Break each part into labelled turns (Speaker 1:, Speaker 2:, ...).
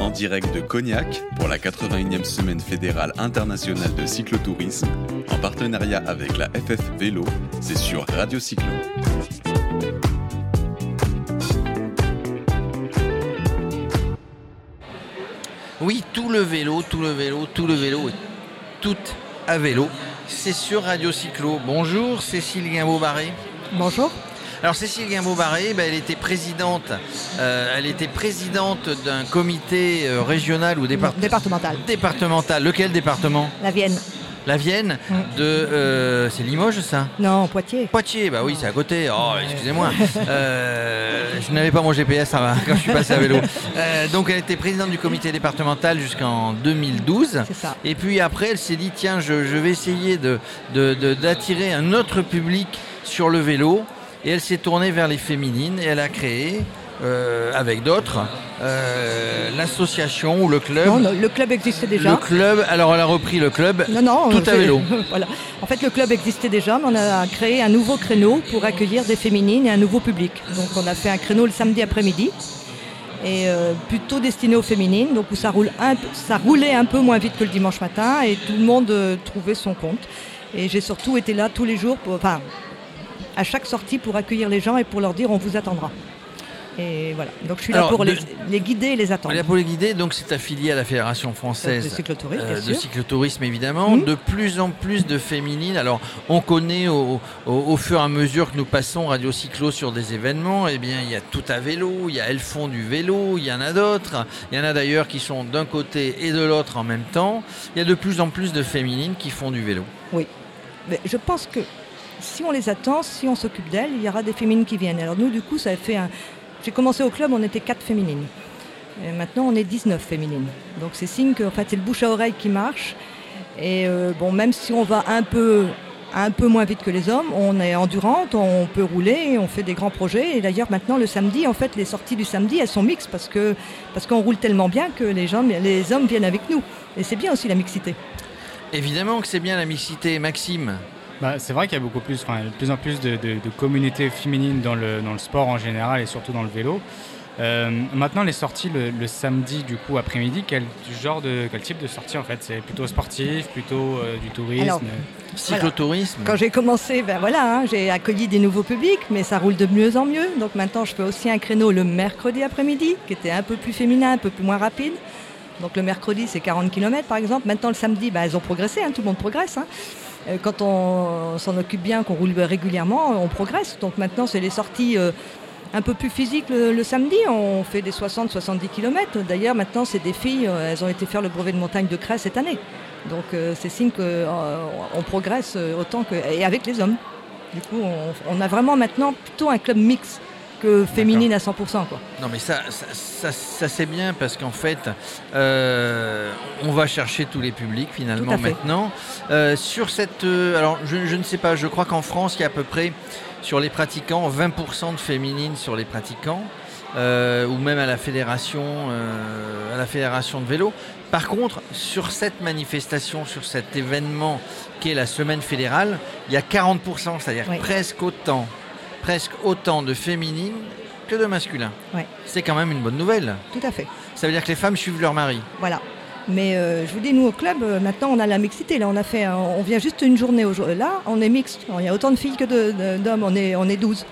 Speaker 1: En direct de Cognac pour la 81e semaine fédérale internationale de cyclotourisme, en partenariat avec la FF Vélo, c'est sur Radio Cyclo.
Speaker 2: Oui, tout le vélo, tout le vélo, tout le vélo et tout à vélo. C'est sur Radio Cyclo. Bonjour Cécile Guimbaud-Barré.
Speaker 3: Bonjour.
Speaker 2: Alors Cécile Guimbaud-Barré, ben, elle était présidente, euh, elle était présidente d'un comité euh, régional ou départ-
Speaker 3: Départemental.
Speaker 2: départemental. Lequel département?
Speaker 3: La Vienne.
Speaker 2: La Vienne de euh, c'est Limoges ça?
Speaker 3: Non, Poitiers.
Speaker 2: Poitiers, bah oui, c'est à côté. Oh, excusez-moi. Euh, je n'avais pas mon GPS hein, quand je suis passé à vélo. Euh, donc, elle était présidente du comité départemental jusqu'en 2012.
Speaker 3: C'est ça.
Speaker 2: Et puis après, elle s'est dit tiens, je, je vais essayer de, de- de- d'attirer un autre public sur le vélo. Et elle s'est tournée vers les féminines et elle a créé, euh, avec d'autres, euh, l'association ou le club.
Speaker 3: Non, non, le club existait déjà.
Speaker 2: Le club, alors elle a repris le club
Speaker 3: Non, non.
Speaker 2: tout à vélo.
Speaker 3: voilà. En fait, le club existait déjà, mais on a créé un nouveau créneau pour accueillir des féminines et un nouveau public. Donc, on a fait un créneau le samedi après-midi, et euh, plutôt destiné aux féminines, donc où ça, roule un ça roulait un peu moins vite que le dimanche matin, et tout le monde euh, trouvait son compte. Et j'ai surtout été là tous les jours, pour, enfin, à chaque sortie pour accueillir les gens et pour leur dire on vous attendra. Et voilà. Donc, je suis là pour
Speaker 2: de-
Speaker 3: les, les guider et les attendre.
Speaker 2: La pour les guider, donc c'est affilié à la Fédération française
Speaker 3: De cyclotourisme,
Speaker 2: euh, de cyclotourisme évidemment.
Speaker 3: Mhm.
Speaker 2: De plus en plus de féminines. Alors on connaît au, au- au fur et à mesure que nous passons Radio Cyclo sur des événements, eh bien il y a tout à vélo, il y a Elles font du vélo, il y en a d'autres. Il y en a d'ailleurs qui sont d'un côté et de l'autre en même temps. Il y a de plus en plus de féminines qui font du vélo.
Speaker 3: Mais je pense que si on les attend, si on s'occupe d'elles, il y aura des féminines qui viennent. Alors nous, du coup, ça a fait un... J'ai commencé au club, on était 4 féminines. Et maintenant, on est 19 féminines. Donc c'est signe que en fait, c'est le bouche à oreille qui marche. Et euh, bon, même si on va un peu, un peu moins vite que les hommes, on est endurante, on peut rouler, on fait des grands projets. Et d'ailleurs, maintenant, le samedi, en fait, les sorties du samedi, elles sont mixtes parce que parce qu'on roule tellement bien que les, gens, les hommes viennent avec nous. Et c'est bien aussi la mixité.
Speaker 2: Évidemment que c'est bien la mixité, Maxime.
Speaker 4: Bah, c'est vrai qu'il y a beaucoup plus, enfin, de plus en plus de, de- de communautés féminines dans le, dans le sport en général et surtout dans le vélo. Euh, maintenant, les sorties le, le samedi du coup après-midi, quel genre de quel type de sortie en fait? C'est plutôt sportif, plutôt euh, du tourisme?
Speaker 3: Alors,
Speaker 2: Cyclotourisme.
Speaker 3: Quand j'ai commencé, ben voilà, hein, j'ai accueilli des nouveaux publics, mais ça roule de mieux en mieux. Donc maintenant, je fais aussi un créneau le mercredi après-midi, qui était un peu plus féminin, un peu plus moins rapide. Donc le mercredi, c'est 40 km par exemple. Maintenant, le samedi, ben, elles ont progressé, hein, tout le monde progresse. hein. Euh, Quand on s'en occupe bien, qu'on roule régulièrement, on progresse. Donc maintenant, c'est les sorties euh, un peu plus physiques le, samedi. On fait des 60-70 km. D'ailleurs, maintenant, c'est des filles, euh, elles ont été faire le brevet de montagne de Crest cette année. Donc c'est signe qu'on progresse autant que. et avec les hommes. Du coup, on, a vraiment maintenant plutôt un club mix que féminine à 100%. Quoi.
Speaker 2: Non mais ça, ça, ça- ça, c'est bien parce qu'en fait, euh, on va chercher tous les publics finalement maintenant. Euh, sur cette, euh, alors je, je ne sais pas, je crois qu'en France il y a à peu près sur les pratiquants 20% de féminines sur les pratiquants. ou même à la fédération, à la fédération de vélo. Par contre, sur cette manifestation, sur cet événement qui est la semaine fédérale, il y a 40%, c'est-à-dire
Speaker 3: Oui.
Speaker 2: presque autant, presque autant de féminines que de masculins.
Speaker 3: Ouais.
Speaker 2: C'est quand même une bonne nouvelle.
Speaker 3: Tout à fait.
Speaker 2: Ça veut dire que les femmes suivent leur mari.
Speaker 3: Voilà. Mais euh, je vous dis, nous au club, euh, maintenant on a la mixité. Là, on a fait, un- on vient juste une journée. au jour- Là, on est mixte. Il y a autant de filles que d'hommes. On est, on est 12.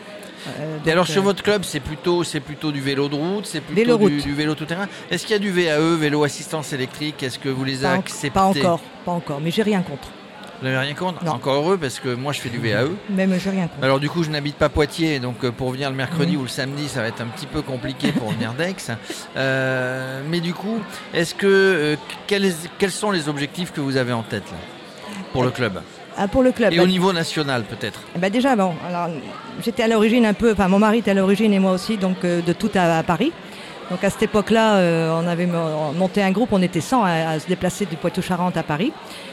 Speaker 3: Euh,
Speaker 2: Et alors sur
Speaker 3: euh,
Speaker 2: votre club, c'est plutôt, c'est plutôt du vélo de route, c'est plutôt
Speaker 3: Vélo
Speaker 2: du, vélo tout terrain. Est-ce qu'il y a du VAE, vélo assistance électrique? Est-ce que vous les
Speaker 3: pas,
Speaker 2: acceptez
Speaker 3: pas encore, pas encore. Mais j'ai rien contre.
Speaker 2: Vous n'avez rien contre
Speaker 3: Non.
Speaker 2: Encore heureux parce que moi je fais du VAE.
Speaker 3: Même j'ai rien contre.
Speaker 2: Alors du coup je n'habite pas Poitiers, donc euh, pour venir le mercredi ou le samedi ça va être un petit peu compliqué pour venir d'Aix. Euh, mais du coup, est-ce que euh, quels, quels sont les objectifs que vous avez en tête là, pour le club?
Speaker 3: Ah, pour le club.
Speaker 2: Et
Speaker 3: bah,
Speaker 2: au niveau national peut-être?
Speaker 3: Ben déjà, bon, alors j'étais à l'origine un peu, enfin mon mari était à l'origine et moi aussi, donc euh, de tout à, à Paris. Donc à cette époque-là, euh, on avait mo- monté un groupe, on était 100 à, à se déplacer du Poitou-Charentes à Paris.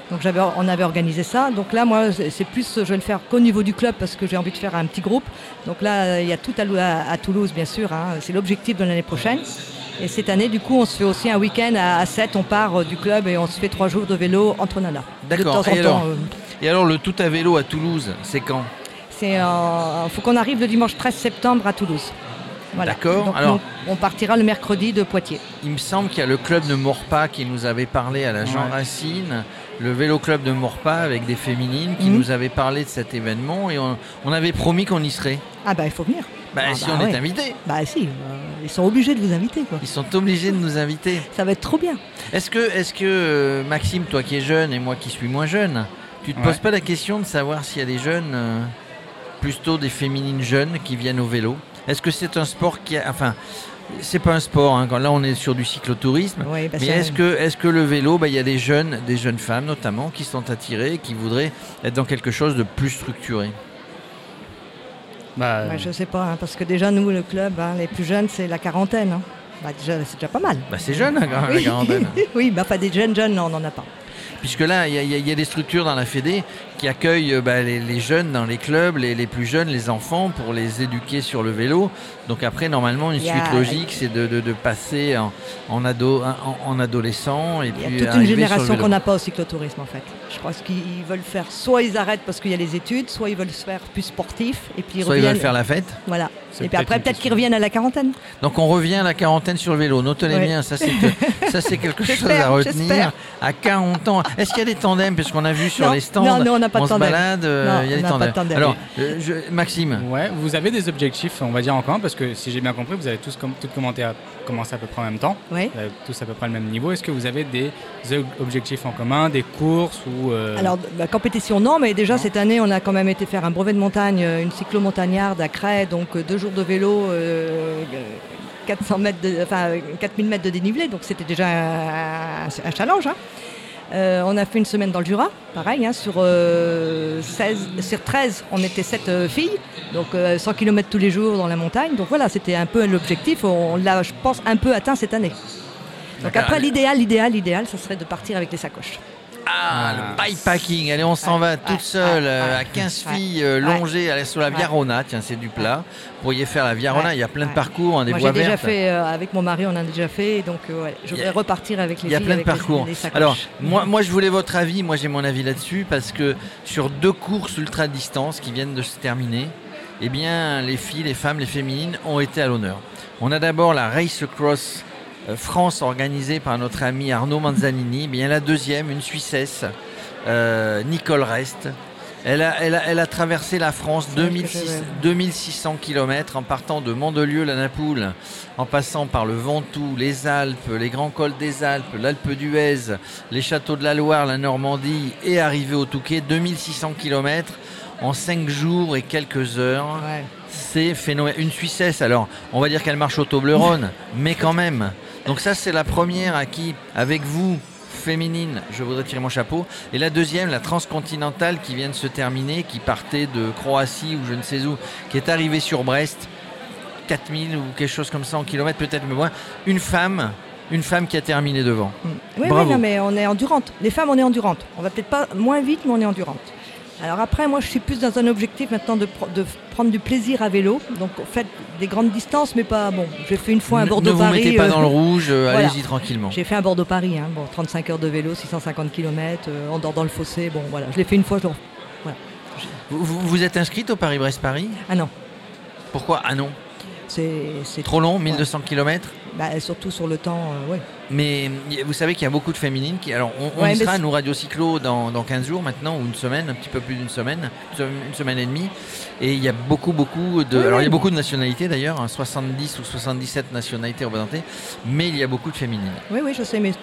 Speaker 3: Donc j'avais, on avait organisé ça. Donc là, moi, c'est plus, je vais le faire qu'au niveau du club parce que j'ai envie de faire un petit groupe. Donc là, il y a tout à, à- Toulouse, bien sûr. hein. c'est l'objectif de l'année prochaine. Et cette année, du coup, on se fait aussi un week-end à, à 7, on part euh, du club et on se fait trois jours de vélo entre nanas.
Speaker 2: D'accord. Et alors
Speaker 3: temps. euh,
Speaker 2: Et alors le tout à vélo à Toulouse, c'est quand?
Speaker 3: C'est, il faut qu'on arrive le dimanche 13 septembre à Toulouse. Voilà.
Speaker 2: D'accord.
Speaker 3: Donc,
Speaker 2: Alors-
Speaker 3: on, on partira le mercredi de Poitiers.
Speaker 2: Il me semble qu'il y a le club de Morpa qui nous avait parlé à la Jean
Speaker 4: Ouais.
Speaker 2: Racine, le vélo club de Morpa avec des féminines qui
Speaker 3: Mhm.
Speaker 2: nous avait parlé de cet événement et on, on avait promis qu'on y serait.
Speaker 3: Ah bah il faut venir.
Speaker 2: Bah,
Speaker 3: Ah
Speaker 2: si
Speaker 3: bah
Speaker 2: on est invité,
Speaker 3: Bah si, euh, ils sont obligés de vous inviter quoi.
Speaker 2: ils sont obligés de nous inviter.
Speaker 3: Ça va être trop bien.
Speaker 2: Est-ce que, est-ce que euh, Maxime, toi qui es jeune et moi qui suis moins jeune, tu te
Speaker 4: Ouais.
Speaker 2: poses pas la question de savoir s'il y a des jeunes, euh, plutôt des féminines jeunes qui viennent au vélo Est-ce que c'est un sport qui a, enfin, c'est pas un sport. hein, quand là on est sur du cyclotourisme.
Speaker 3: Oui, bah,
Speaker 2: Mais est-ce que, est que le vélo, bah, il y a des jeunes, des jeunes femmes notamment, qui sont attirées, qui voudraient être dans quelque chose de plus structuré?
Speaker 4: Bah,
Speaker 3: Ouais, je sais pas, hein, parce que déjà nous le club, hein, les plus jeunes c'est la quarantaine. hein. Bah, déjà c'est déjà pas mal.
Speaker 2: bah, C'est jeune hein, la quarantaine.
Speaker 3: oui, bah pas des jeunes jeunes, non, on n'en a pas.
Speaker 2: Puisque là, il y, a- y y des structures dans la Fédé qui accueillent euh, bah, les, les jeunes dans les clubs, les, les plus jeunes, les enfants, pour les éduquer sur le vélo. Donc après, normalement, une suite logique, c'est de, de- de passer en, en, ado, en, en adolescent et
Speaker 3: Il y a
Speaker 2: puis
Speaker 3: toute une génération qu'on n'a pas au cyclotourisme en fait. Je crois qu'ils veulent faire, soit ils arrêtent parce qu'il y a les études, soit ils veulent se faire plus sportif et puis ils
Speaker 2: Soit ils veulent faire la fête.
Speaker 3: Voilà. Et puis après peut-être qu'ils reviennent à la quarantaine.
Speaker 2: Donc on revient à la quarantaine sur le vélo. Notez
Speaker 3: Ouais.
Speaker 2: bien, ça c'est ça c'est quelque chose à retenir. À 40 ans. Est-ce qu'il y a des tandems Parce qu'on a vu sur
Speaker 3: Non,
Speaker 2: les stands,
Speaker 3: non, non, on n'a pas de
Speaker 2: se
Speaker 3: tandem.
Speaker 2: balade, euh,
Speaker 3: Non,
Speaker 2: il y a
Speaker 3: on
Speaker 2: des
Speaker 3: n'a pas
Speaker 2: tandems.
Speaker 3: de tandem.
Speaker 2: Alors, euh, je- Maxime,
Speaker 4: Ouais, vous avez des objectifs, on va dire en commun, parce que si j'ai bien compris, vous avez tous com- toutes commenté à, commencé à peu près en même temps.
Speaker 3: Oui.
Speaker 4: Vous avez tous à peu près le même niveau. Est-ce que vous avez des ob- objectifs en commun, des courses ou euh,
Speaker 3: Alors, la compétition, non, mais déjà
Speaker 4: Non.
Speaker 3: cette année, on a quand même été faire un brevet de montagne, une cyclo-montagnarde à Cray, donc deux jours de vélo, euh, euh, 400 mètres de, enfin, euh, 4000 mètres de dénivelé, donc c'était déjà un, un challenge. hein. Euh, on a fait une semaine dans le Jura, pareil, hein, sur, euh, 16, sur 13, on était 7 filles, donc euh, 100 km tous les jours dans la montagne. Donc voilà, c'était un peu l'objectif, on l'a, je pense, un peu atteint cette année. Donc après, l'idéal, l'idéal, l'idéal, ça serait de partir avec les sacoches.
Speaker 2: Ah, le bikepacking. Allez, on s'en va toute seule euh, à 15
Speaker 3: Ouais.
Speaker 2: filles euh, longées allez, sur la Via
Speaker 3: Ouais.
Speaker 2: Rona. Tiens, c'est du plat. Vous pourriez faire la Via Rona.
Speaker 3: Ouais.
Speaker 2: Il y a plein de parcours, hein, des
Speaker 3: Moi,
Speaker 2: voies
Speaker 3: j'ai déjà
Speaker 2: vertes.
Speaker 3: fait, euh, avec mon mari, on en a déjà fait, donc euh, ouais, je
Speaker 2: Il y a-
Speaker 3: voudrais repartir avec les
Speaker 2: Il y a
Speaker 3: filles
Speaker 2: plein de
Speaker 3: avec les-
Speaker 2: parcours.
Speaker 3: les sacoches.
Speaker 2: Alors, moi, moi, je voulais votre avis. Moi, j'ai mon avis là-dessus parce que sur deux courses ultra distance qui viennent de se terminer, eh bien, les filles, les femmes, les féminines ont été à l'honneur. On a d'abord la Race Cross euh, France organisée par notre ami Arnaud Manzanini. Eh bien, la deuxième, une Suissesse, euh, Nicole Rest. Elle a, elle, a, elle a traversé la France
Speaker 3: C'est vrai que
Speaker 2: 2006
Speaker 3: je vais-
Speaker 2: 2600 km en partant de Mandelieu, la Napoule, en passant par le Ventoux, les Alpes, les grands cols des Alpes, l'Alpe d'Huez, les châteaux de la Loire, la Normandie et arrivé au Touquet, 2600 km en 5 jours et quelques heures.
Speaker 3: Ouais.
Speaker 2: C'est phénoménal. Une Suissesse, alors, on va dire qu'elle marche au Toblerone, mais quand même. Donc ça, c'est la première à qui, avec vous, féminine, je voudrais tirer mon chapeau. Et la deuxième, la transcontinentale qui vient de se terminer, qui partait de Croatie ou je ne sais où, qui est arrivée sur Brest, 4000 ou quelque chose comme ça en kilomètres, peut-être mais moins. Une femme, une femme qui a terminé devant.
Speaker 3: Mm. Oui,
Speaker 2: Bravo.
Speaker 3: oui, non, mais on est endurante. Les femmes, on est endurante. On va peut-être pas moins vite, mais on est endurante. Alors après, moi, je suis plus dans un objectif maintenant de, prendre du plaisir à vélo. Donc, en fait, des grandes distances, mais pas bon. J'ai fait une fois un
Speaker 2: Ne- ne vous
Speaker 3: Bordeaux-Paris.
Speaker 2: mettez pas
Speaker 3: euh,
Speaker 2: dans le rouge, euh,
Speaker 3: voilà.
Speaker 2: allez-y tranquillement.
Speaker 3: J'ai fait un Bordeaux-Paris, hein. bon, 35 heures de vélo, 650 km, on dort dans le fossé. Bon, voilà, je l'ai fait une fois. je-
Speaker 2: Vous, vous- vous êtes inscrite au Paris-Brest-Paris
Speaker 3: Ah non,
Speaker 2: Pourquoi? Ah non
Speaker 3: c'est c'est
Speaker 2: Trop long, 1200 km
Speaker 3: bah, surtout sur le temps, euh, ouais.
Speaker 2: Mais vous savez qu'il y a beaucoup de féminines qui. Alors, on, on
Speaker 3: Ouais,
Speaker 2: y sera, nous, Radio Cyclo, dans, dans 15 jours maintenant, ou une semaine, un petit peu plus d'une semaine, une sem- une semaine et demie. Et il y a beaucoup, beaucoup de.
Speaker 3: Oui,
Speaker 2: alors, il y a beaucoup de nationalités d'ailleurs, hein, 70 ou 77 nationalités représentées, mais il y a beaucoup de féminines.
Speaker 3: Oui, oui, je sais, mais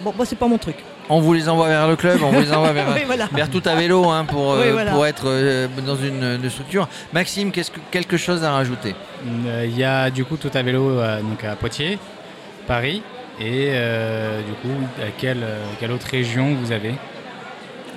Speaker 3: bon, moi, c'est pas mon truc.
Speaker 2: On vous les envoie vers le club, on vous les envoie vers.
Speaker 3: Oui, voilà.
Speaker 2: Vers tout à vélo hein, pour, euh,
Speaker 3: Oui, voilà.
Speaker 2: pour être euh, dans une, une structure. Maxime, qu'est-ce que, quelque chose à rajouter?
Speaker 4: Euh, Il y a du coup tout à vélo euh, donc à Poitiers, Paris et euh, du coup à quelle, euh, quelle autre région vous avez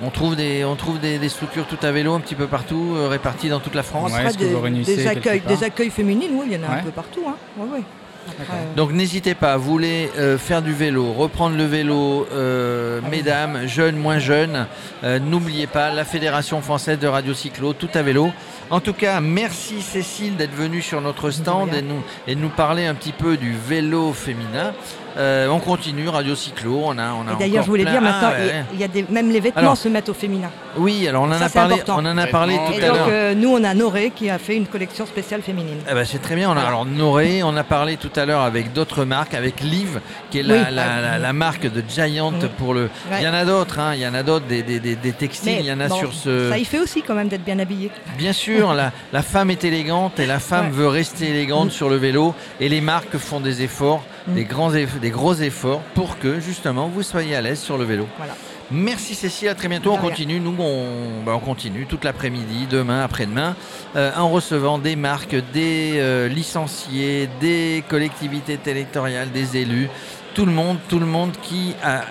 Speaker 2: On trouve des, on trouve des, des structures tout à vélo un petit peu partout, euh, réparties dans toute la France.
Speaker 4: Ouais,
Speaker 3: des,
Speaker 4: vous réunissez
Speaker 3: des
Speaker 4: quelque
Speaker 3: accueils, des accueils féminines, oui, il y en a
Speaker 4: Ouais.
Speaker 3: un peu partout. Hein. Ouais, ouais. Après, euh,
Speaker 2: Donc n'hésitez pas, vous voulez euh, faire du vélo, reprendre le vélo, euh,
Speaker 3: Allez.
Speaker 2: mesdames, jeunes, moins jeunes, euh, n'oubliez pas la Fédération française de radio cyclo, tout à vélo. En tout cas, merci Cécile d'être venue sur notre stand et nous, et de nous parler un petit peu du vélo féminin. Euh, on continue, radio cyclo, on a, on a
Speaker 3: et d'ailleurs, je voulais
Speaker 2: plein-
Speaker 3: dire, maintenant,
Speaker 2: Ah,
Speaker 3: il y
Speaker 2: ouais.
Speaker 3: a- il y a des, même les vêtements
Speaker 2: Alors-
Speaker 3: se mettent au féminin.
Speaker 2: Oui, alors on en
Speaker 3: Ça,
Speaker 2: a parlé,
Speaker 3: important.
Speaker 2: on en a parlé tout
Speaker 3: Et
Speaker 2: à l'heure.
Speaker 3: euh, nous, on a Noré qui a fait une collection spéciale féminine.
Speaker 2: Eh ben, c'est très bien. On a, alors Noré, on a parlé tout à l'heure avec d'autres marques, avec Liv, qui est la,
Speaker 3: Oui.
Speaker 2: la- la- la marque de Giant
Speaker 3: Oui.
Speaker 2: pour le.
Speaker 3: Ouais.
Speaker 2: Il y en a d'autres, hein, il y en a d'autres, des, des- des- des textiles, il y en a
Speaker 3: bon,
Speaker 2: sur ce.
Speaker 3: Ça y fait aussi quand même d'être bien habillé.
Speaker 2: Bien sûr, la, la femme est élégante et la femme
Speaker 3: Ouais.
Speaker 2: veut rester élégante
Speaker 3: Mm.
Speaker 2: sur le vélo et les marques font des efforts,
Speaker 3: Mm.
Speaker 2: des, grands eff- des gros efforts pour que justement vous soyez à l'aise sur le vélo.
Speaker 3: Voilà.
Speaker 2: Merci Cécile, à très bientôt. On continue, nous on, bah, on continue toute l'après-midi, demain, après-demain, euh, en recevant des marques, des euh, licenciés, des collectivités territoriales, des élus, tout le monde, tout le monde qui a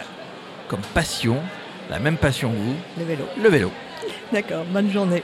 Speaker 2: comme passion, la même passion que vous,
Speaker 3: Le vélo.
Speaker 2: le vélo.
Speaker 3: D'accord, bonne journée.